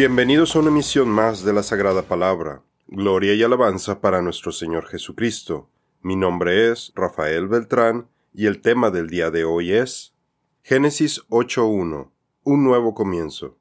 Bienvenidos a una emisión más de la Sagrada Palabra. Gloria y alabanza para nuestro Señor Jesucristo. Mi nombre es Rafael Beltrán y el tema del día de hoy es Génesis 8.1. Un nuevo comienzo.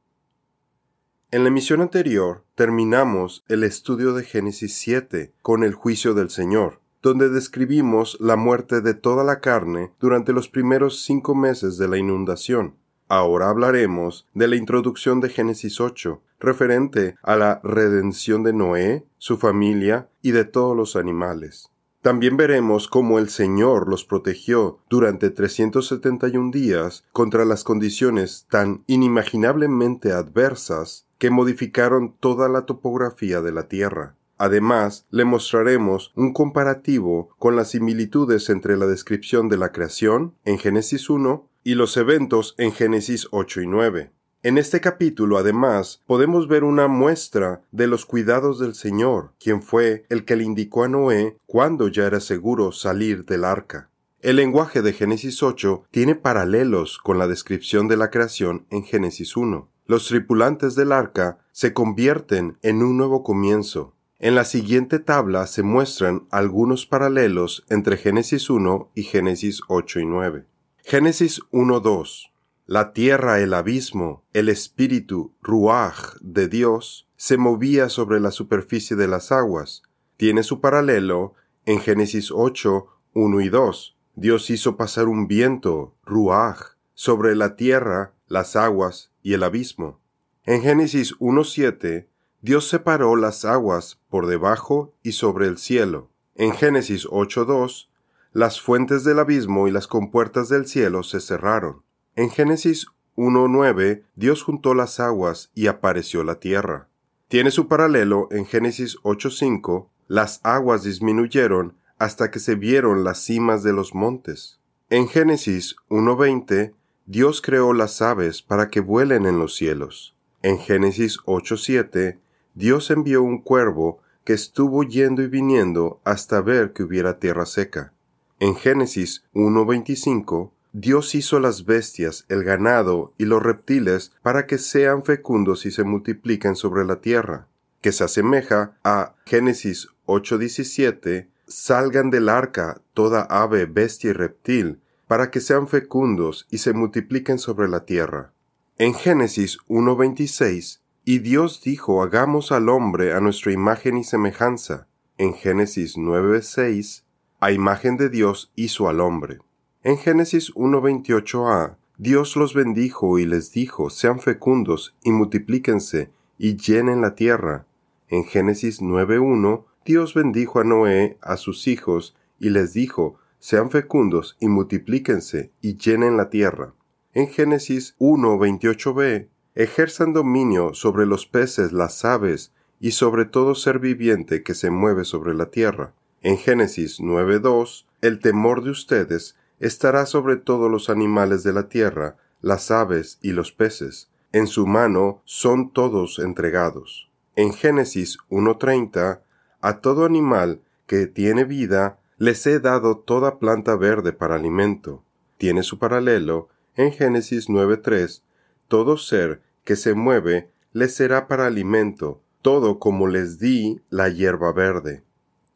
En la emisión anterior terminamos el estudio de Génesis 7 con el juicio del Señor, donde describimos la muerte de toda la carne durante los primeros cinco meses de la inundación. Ahora hablaremos de la introducción de Génesis 8, referente a la redención de Noé, su familia y de todos los animales. También veremos cómo el Señor los protegió durante 371 días contra las condiciones tan inimaginablemente adversas que modificaron toda la topografía de la Tierra. Además, le mostraremos un comparativo con las similitudes entre la descripción de la creación en Génesis 1 y los eventos en Génesis 8 y 9. En este capítulo, además, podemos ver una muestra de los cuidados del Señor, quien fue el que le indicó a Noé cuando ya era seguro salir del arca. El lenguaje de Génesis 8 tiene paralelos con la descripción de la creación en Génesis 1 los tripulantes del arca se convierten en un nuevo comienzo. En la siguiente tabla se muestran algunos paralelos entre Génesis 1 y Génesis 8 y 9. Génesis 1.2 La tierra, el abismo, el espíritu, ruaj, de Dios, se movía sobre la superficie de las aguas. Tiene su paralelo en Génesis 8, 1 y 2. Dios hizo pasar un viento, ruaj, sobre la tierra, las aguas y el abismo. En Génesis 1.7, Dios separó las aguas por debajo y sobre el cielo. En Génesis 8.2, las fuentes del abismo y las compuertas del cielo se cerraron. En Génesis 1.9, Dios juntó las aguas y apareció la tierra. Tiene su paralelo en Génesis 8.5, las aguas disminuyeron hasta que se vieron las cimas de los montes. En Génesis 1.20, Dios creó las aves para que vuelen en los cielos. En Génesis 8:7, Dios envió un cuervo que estuvo yendo y viniendo hasta ver que hubiera tierra seca. En Génesis 1:25, Dios hizo las bestias, el ganado y los reptiles para que sean fecundos y se multipliquen sobre la tierra, que se asemeja a Génesis 8:17, salgan del arca toda ave, bestia y reptil, para que sean fecundos y se multipliquen sobre la tierra. En Génesis 1.26, y Dios dijo, hagamos al hombre a nuestra imagen y semejanza. En Génesis 9.6, a imagen de Dios hizo al hombre. En Génesis 1.28a, Dios los bendijo y les dijo, sean fecundos y multiplíquense y llenen la tierra. En Génesis 9.1, Dios bendijo a Noé, a sus hijos, y les dijo, sean fecundos y multiplíquense y llenen la tierra. En Génesis 1.28b, ejerzan dominio sobre los peces, las aves y sobre todo ser viviente que se mueve sobre la tierra. En Génesis 9.2, el temor de ustedes estará sobre todos los animales de la tierra, las aves y los peces. En su mano son todos entregados. En Génesis 1.30, a todo animal que tiene vida les he dado toda planta verde para alimento. Tiene su paralelo en Génesis 9.3. Todo ser que se mueve les será para alimento, todo como les di la hierba verde.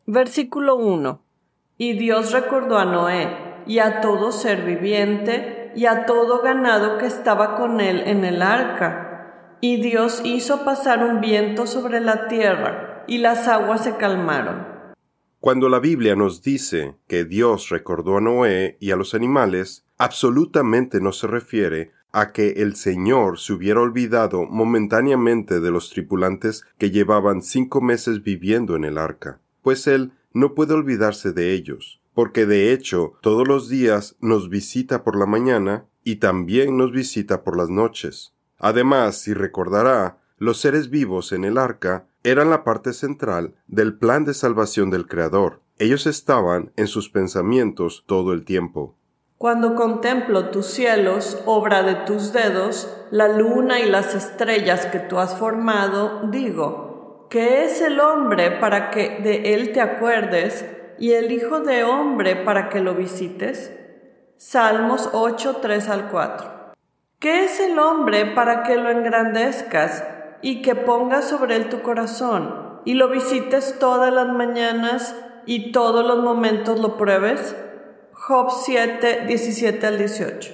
Versículo 1. Y Dios recordó a Noé y a todo ser viviente y a todo ganado que estaba con él en el arca. Y Dios hizo pasar un viento sobre la tierra, y las aguas se calmaron. Cuando la Biblia nos dice que Dios recordó a Noé y a los animales, absolutamente no se refiere a que el Señor se hubiera olvidado momentáneamente de los tripulantes que llevaban cinco meses viviendo en el arca, pues Él no puede olvidarse de ellos, porque de hecho todos los días nos visita por la mañana y también nos visita por las noches. Además, si recordará, los seres vivos en el arca eran la parte central del plan de salvación del Creador. Ellos estaban en sus pensamientos todo el tiempo. Cuando contemplo tus cielos, obra de tus dedos, la luna y las estrellas que tú has formado, digo, ¿qué es el hombre para que de él te acuerdes y el Hijo de hombre para que lo visites? Salmos 8, 3 al 4. ¿Qué es el hombre para que lo engrandezcas y que pongas sobre él tu corazón, y lo visites todas las mañanas y todos los momentos lo pruebes? Job 7, 17 al 18.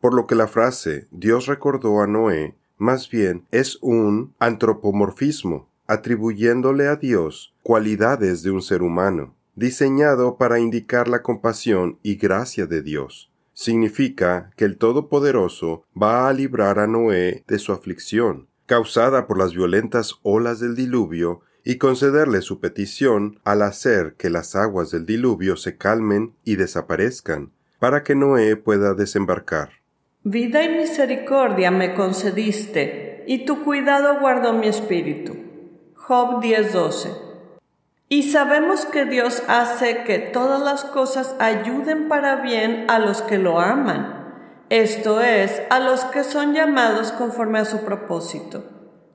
Por lo que la frase Dios recordó a Noé más bien es un antropomorfismo, atribuyéndole a Dios cualidades de un ser humano, diseñado para indicar la compasión y gracia de Dios. Significa que el Todopoderoso va a librar a Noé de su aflicción, causada por las violentas olas del diluvio, y concederle su petición al hacer que las aguas del diluvio se calmen y desaparezcan, para que Noé pueda desembarcar. Vida y misericordia me concediste, y tu cuidado guardó mi espíritu. Job 10:12. Y sabemos que Dios hace que todas las cosas ayuden para bien a los que lo aman, esto es, a los que son llamados conforme a su propósito.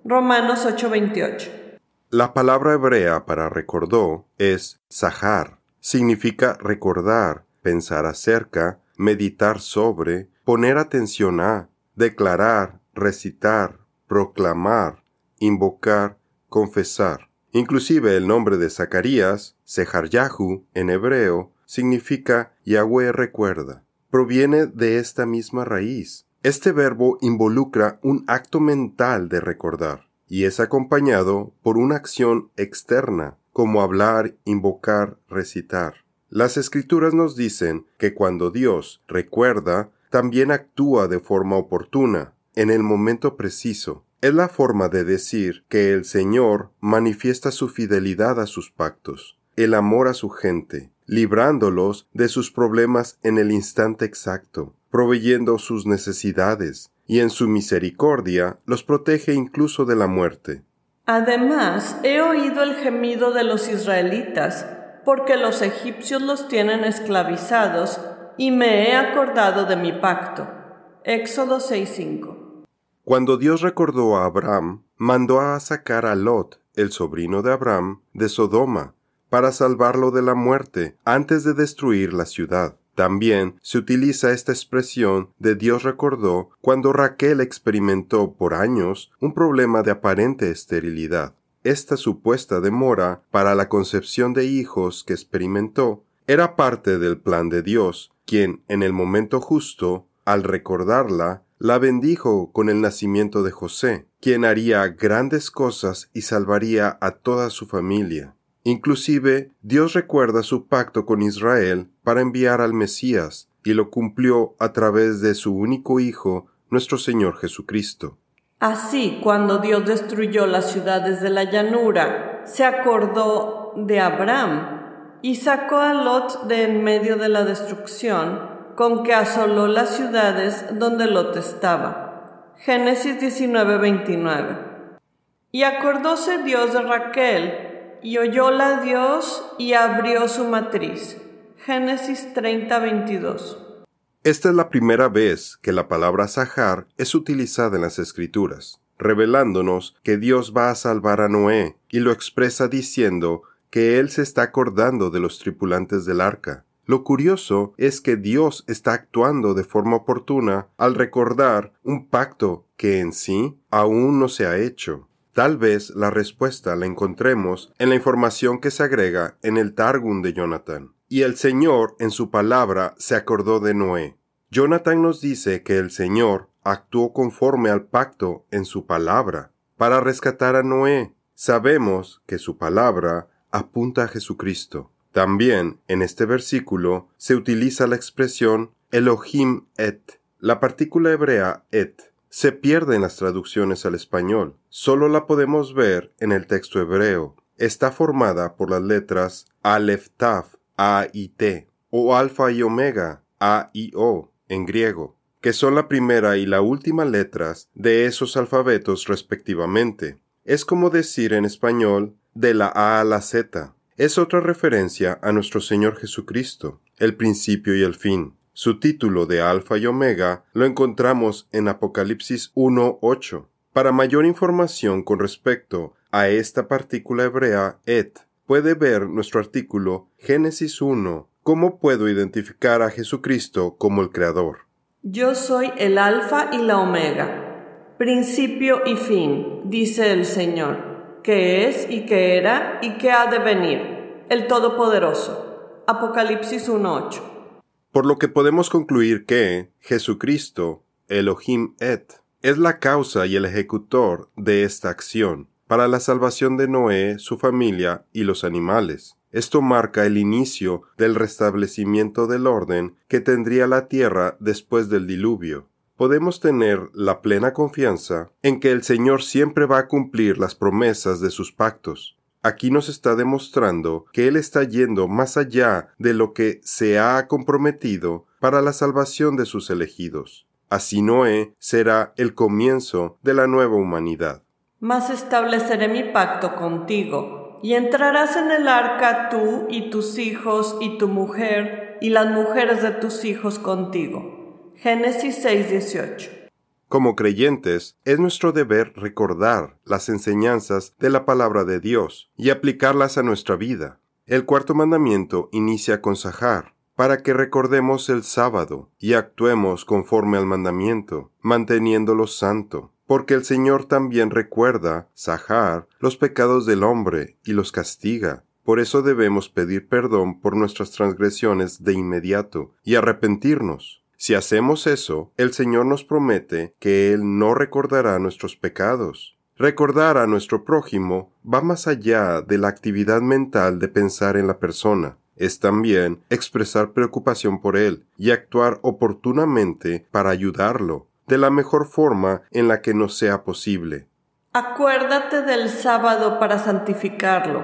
Romanos 8:28. La palabra hebrea para recordó es sahar. Significa recordar, pensar acerca, meditar sobre, poner atención a, declarar, recitar, proclamar, invocar, confesar. Inclusive el nombre de Zacarías, Seharyahu en hebreo, significa Yahweh recuerda. Proviene de esta misma raíz. Este verbo involucra un acto mental de recordar y es acompañado por una acción externa, como hablar, invocar, recitar. Las escrituras nos dicen que cuando Dios recuerda, también actúa de forma oportuna, en el momento preciso. Es la forma de decir que el Señor manifiesta su fidelidad a sus pactos, el amor a su gente, librándolos de sus problemas en el instante exacto, proveyendo sus necesidades, y en su misericordia los protege incluso de la muerte. Además, he oído el gemido de los israelitas, porque los egipcios los tienen esclavizados, y me he acordado de mi pacto. Éxodo 6:5. Cuando Dios recordó a Abraham, mandó a sacar a Lot, el sobrino de Abraham, de Sodoma, para salvarlo de la muerte antes de destruir la ciudad. También se utiliza esta expresión de Dios recordó cuando Raquel experimentó por años un problema de aparente esterilidad. Esta supuesta demora para la concepción de hijos que experimentó era parte del plan de Dios, quien en el momento justo, al recordarla, la bendijo con el nacimiento de José, quien haría grandes cosas y salvaría a toda su familia. Inclusive, Dios recuerda su pacto con Israel para enviar al Mesías, y lo cumplió a través de su único Hijo, nuestro Señor Jesucristo. Así, cuando Dios destruyó las ciudades de la llanura, se acordó de Abraham y sacó a Lot de en medio de la destrucción, con que asoló las ciudades donde Lot estaba. Génesis 19:29. Y acordóse Dios de Raquel, y oyóla Dios y abrió su matriz. Génesis 30, 22. Esta es la primera vez que la palabra Sahar es utilizada en las Escrituras, revelándonos que Dios va a salvar a Noé, y lo expresa diciendo que Él se está acordando de los tripulantes del arca. Lo curioso es que Dios está actuando de forma oportuna al recordar un pacto que en sí aún no se ha hecho. Tal vez la respuesta la encontremos en la información que se agrega en el Targum de Jonathan. Y el Señor en su palabra se acordó de Noé. Jonathan nos dice que el Señor actuó conforme al pacto en su palabra para rescatar a Noé. Sabemos que su palabra apunta a Jesucristo. También en este versículo se utiliza la expresión Elohim et, la partícula hebrea et, se pierde en las traducciones al español. Solo la podemos ver en el texto hebreo. Está formada por las letras Aleph Taf, A y T, o Alfa y Omega, A y O, en griego, que son la primera y la última letras de esos alfabetos respectivamente. Es como decir en español de la A a la Z. Es otra referencia a nuestro Señor Jesucristo, el principio y el fin. Su título de Alfa y Omega lo encontramos en Apocalipsis 1.8. Para mayor información con respecto a esta partícula hebrea et, puede ver nuestro artículo Génesis 1. ¿Cómo puedo identificar a Jesucristo como el Creador? Yo soy el Alfa y la Omega. principio y fin, dice el Señor, que es y que era y que ha de venir, el Todopoderoso. Apocalipsis 1.8. Por lo que podemos concluir que Jesucristo, Elohim et, es la causa y el ejecutor de esta acción para la salvación de Noé, su familia y los animales. Esto marca el inicio del restablecimiento del orden que tendría la tierra después del diluvio. Podemos tener la plena confianza en que el Señor siempre va a cumplir las promesas de sus pactos. Aquí nos está demostrando que Él está yendo más allá de lo que se ha comprometido para la salvación de sus elegidos. Así Noé será el comienzo de la nueva humanidad. Mas estableceré mi pacto contigo, y entrarás en el arca tú y tus hijos y tu mujer y las mujeres de tus hijos contigo. Génesis 6:18. Como creyentes, es nuestro deber recordar las enseñanzas de la palabra de Dios y aplicarlas a nuestra vida. El cuarto mandamiento inicia con Sahar, para que recordemos el sábado y actuemos conforme al mandamiento, manteniéndolo santo porque el Señor también recuerda, Sahar, los pecados del hombre y los castiga. Por eso debemos pedir perdón por nuestras transgresiones de inmediato y arrepentirnos. Si hacemos eso, el Señor nos promete que Él no recordará nuestros pecados. Recordar a nuestro prójimo va más allá de la actividad mental de pensar en la persona. Es también expresar preocupación por él y actuar oportunamente para ayudarlo, de la mejor forma en la que nos sea posible. Acuérdate del sábado para santificarlo.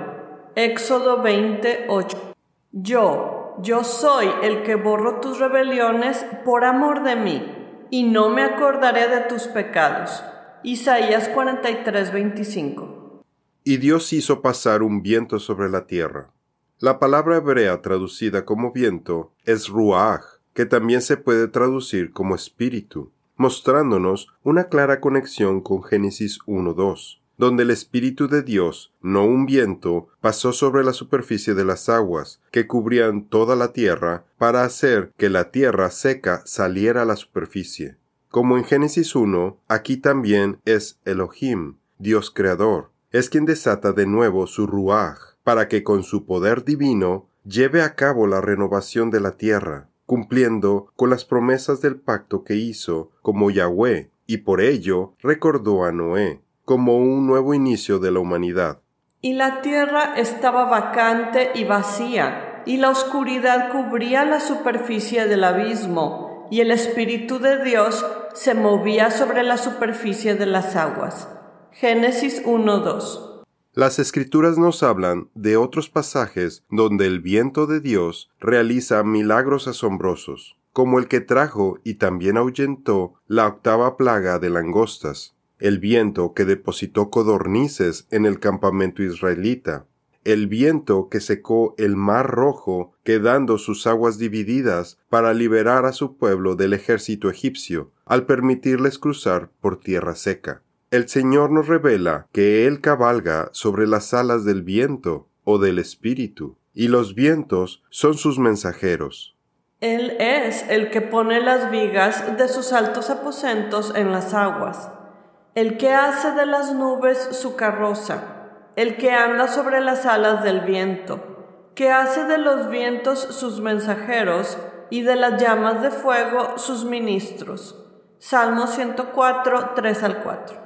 Éxodo 28. Yo, yo soy el que borro tus rebeliones por amor de mí, y no me acordaré de tus pecados. Isaías 43, 25. Y Dios hizo pasar un viento sobre la tierra. La palabra hebrea traducida como viento es ruach, que también se puede traducir como espíritu mostrándonos una clara conexión con Génesis 1.2, donde el Espíritu de Dios, no un viento, pasó sobre la superficie de las aguas que cubrían toda la tierra para hacer que la tierra seca saliera a la superficie. Como en Génesis 1, aquí también es Elohim, Dios creador, es quien desata de nuevo su ruaj, para que con su poder divino lleve a cabo la renovación de la tierra cumpliendo con las promesas del pacto que hizo como Yahweh, y por ello recordó a Noé como un nuevo inicio de la humanidad. Y la tierra estaba vacante y vacía, y la oscuridad cubría la superficie del abismo, y el Espíritu de Dios se movía sobre la superficie de las aguas. Génesis 1.2 las escrituras nos hablan de otros pasajes donde el viento de Dios realiza milagros asombrosos, como el que trajo y también ahuyentó la octava plaga de langostas, el viento que depositó codornices en el campamento israelita, el viento que secó el mar rojo, quedando sus aguas divididas para liberar a su pueblo del ejército egipcio, al permitirles cruzar por tierra seca el Señor nos revela que Él cabalga sobre las alas del viento o del espíritu, y los vientos son sus mensajeros. Él es el que pone las vigas de sus altos aposentos en las aguas, el que hace de las nubes su carroza, el que anda sobre las alas del viento, que hace de los vientos sus mensajeros y de las llamas de fuego sus ministros. Salmo 104, 3 al 4.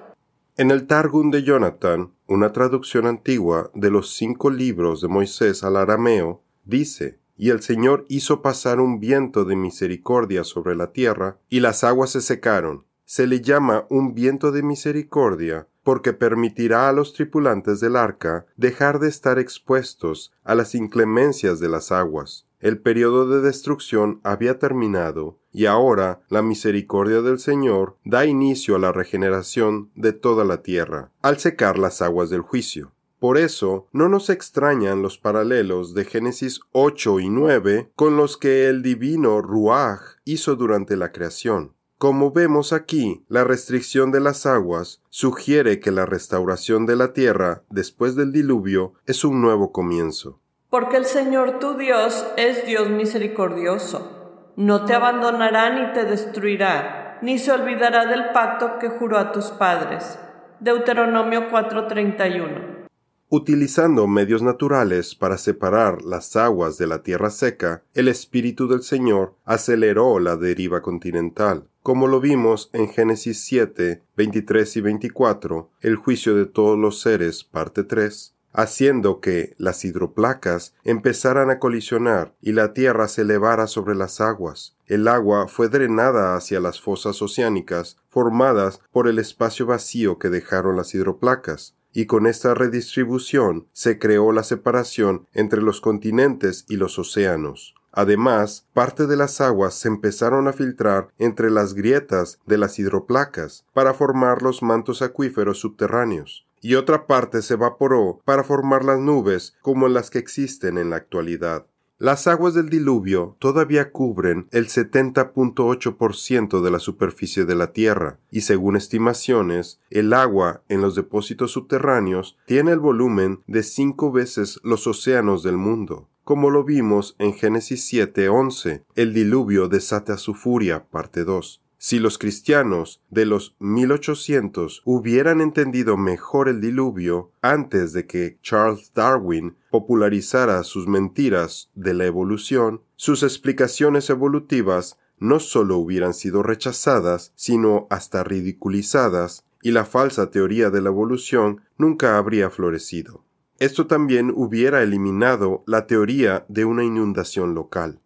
En el Targum de Jonathan, una traducción antigua de los cinco libros de Moisés al arameo, dice, y el Señor hizo pasar un viento de misericordia sobre la tierra, y las aguas se secaron. Se le llama un viento de misericordia porque permitirá a los tripulantes del arca dejar de estar expuestos a las inclemencias de las aguas. El periodo de destrucción había terminado y ahora la misericordia del Señor da inicio a la regeneración de toda la tierra, al secar las aguas del juicio. Por eso no nos extrañan los paralelos de Génesis 8 y 9 con los que el divino Ruach hizo durante la creación. Como vemos aquí, la restricción de las aguas sugiere que la restauración de la tierra después del diluvio es un nuevo comienzo. Porque el Señor tu Dios es Dios misericordioso no te abandonará ni te destruirá. ni se olvidará del pacto que juró a tus padres. Deuteronomio 4:31 Utilizando medios naturales para separar las aguas de la tierra seca, el Espíritu del Señor aceleró la deriva continental, como lo vimos en Génesis 7, 23 y 24, el juicio de todos los seres, parte 3, haciendo que las hidroplacas empezaran a colisionar y la tierra se elevara sobre las aguas. El agua fue drenada hacia las fosas oceánicas formadas por el espacio vacío que dejaron las hidroplacas y con esta redistribución se creó la separación entre los continentes y los océanos. Además, parte de las aguas se empezaron a filtrar entre las grietas de las hidroplacas para formar los mantos acuíferos subterráneos, y otra parte se evaporó para formar las nubes como las que existen en la actualidad. Las aguas del diluvio todavía cubren el 70.8% de la superficie de la Tierra, y según estimaciones, el agua en los depósitos subterráneos tiene el volumen de cinco veces los océanos del mundo. Como lo vimos en Génesis 7:11, el diluvio desata su furia, parte 2. Si los cristianos de los 1800 hubieran entendido mejor el diluvio antes de que Charles Darwin popularizara sus mentiras de la evolución, sus explicaciones evolutivas no solo hubieran sido rechazadas, sino hasta ridiculizadas, y la falsa teoría de la evolución nunca habría florecido. Esto también hubiera eliminado la teoría de una inundación local.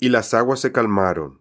Y las aguas se calmaron,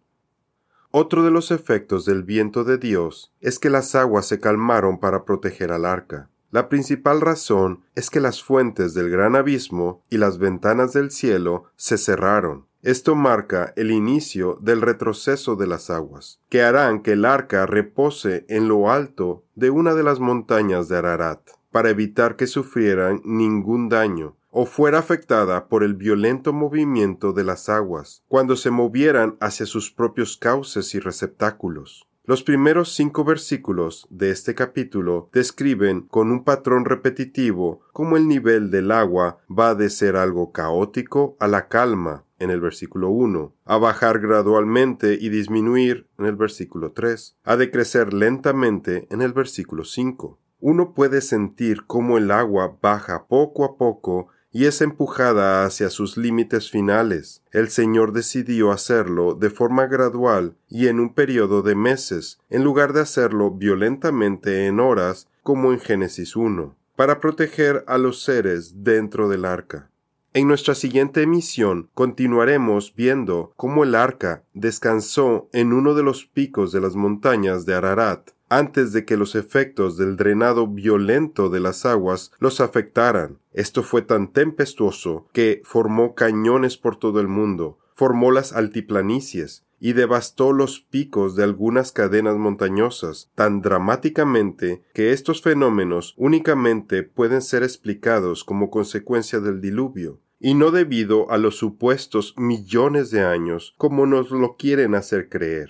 otro de los efectos del viento de Dios es que las aguas se calmaron para proteger al arca. La principal razón es que las fuentes del gran abismo y las ventanas del cielo se cerraron. Esto marca el inicio del retroceso de las aguas, que harán que el arca repose en lo alto de una de las montañas de Ararat, para evitar que sufrieran ningún daño, o fuera afectada por el violento movimiento de las aguas, cuando se movieran hacia sus propios cauces y receptáculos. Los primeros cinco versículos de este capítulo describen con un patrón repetitivo cómo el nivel del agua va de ser algo caótico a la calma en el versículo 1, a bajar gradualmente y disminuir en el versículo 3, a decrecer lentamente en el versículo 5. Uno puede sentir cómo el agua baja poco a poco y es empujada hacia sus límites finales. El Señor decidió hacerlo de forma gradual y en un periodo de meses, en lugar de hacerlo violentamente en horas como en Génesis 1, para proteger a los seres dentro del arca. En nuestra siguiente emisión continuaremos viendo cómo el arca descansó en uno de los picos de las montañas de Ararat, antes de que los efectos del drenado violento de las aguas los afectaran. Esto fue tan tempestuoso que formó cañones por todo el mundo, formó las altiplanicies, y devastó los picos de algunas cadenas montañosas tan dramáticamente que estos fenómenos únicamente pueden ser explicados como consecuencia del diluvio, y no debido a los supuestos millones de años como nos lo quieren hacer creer.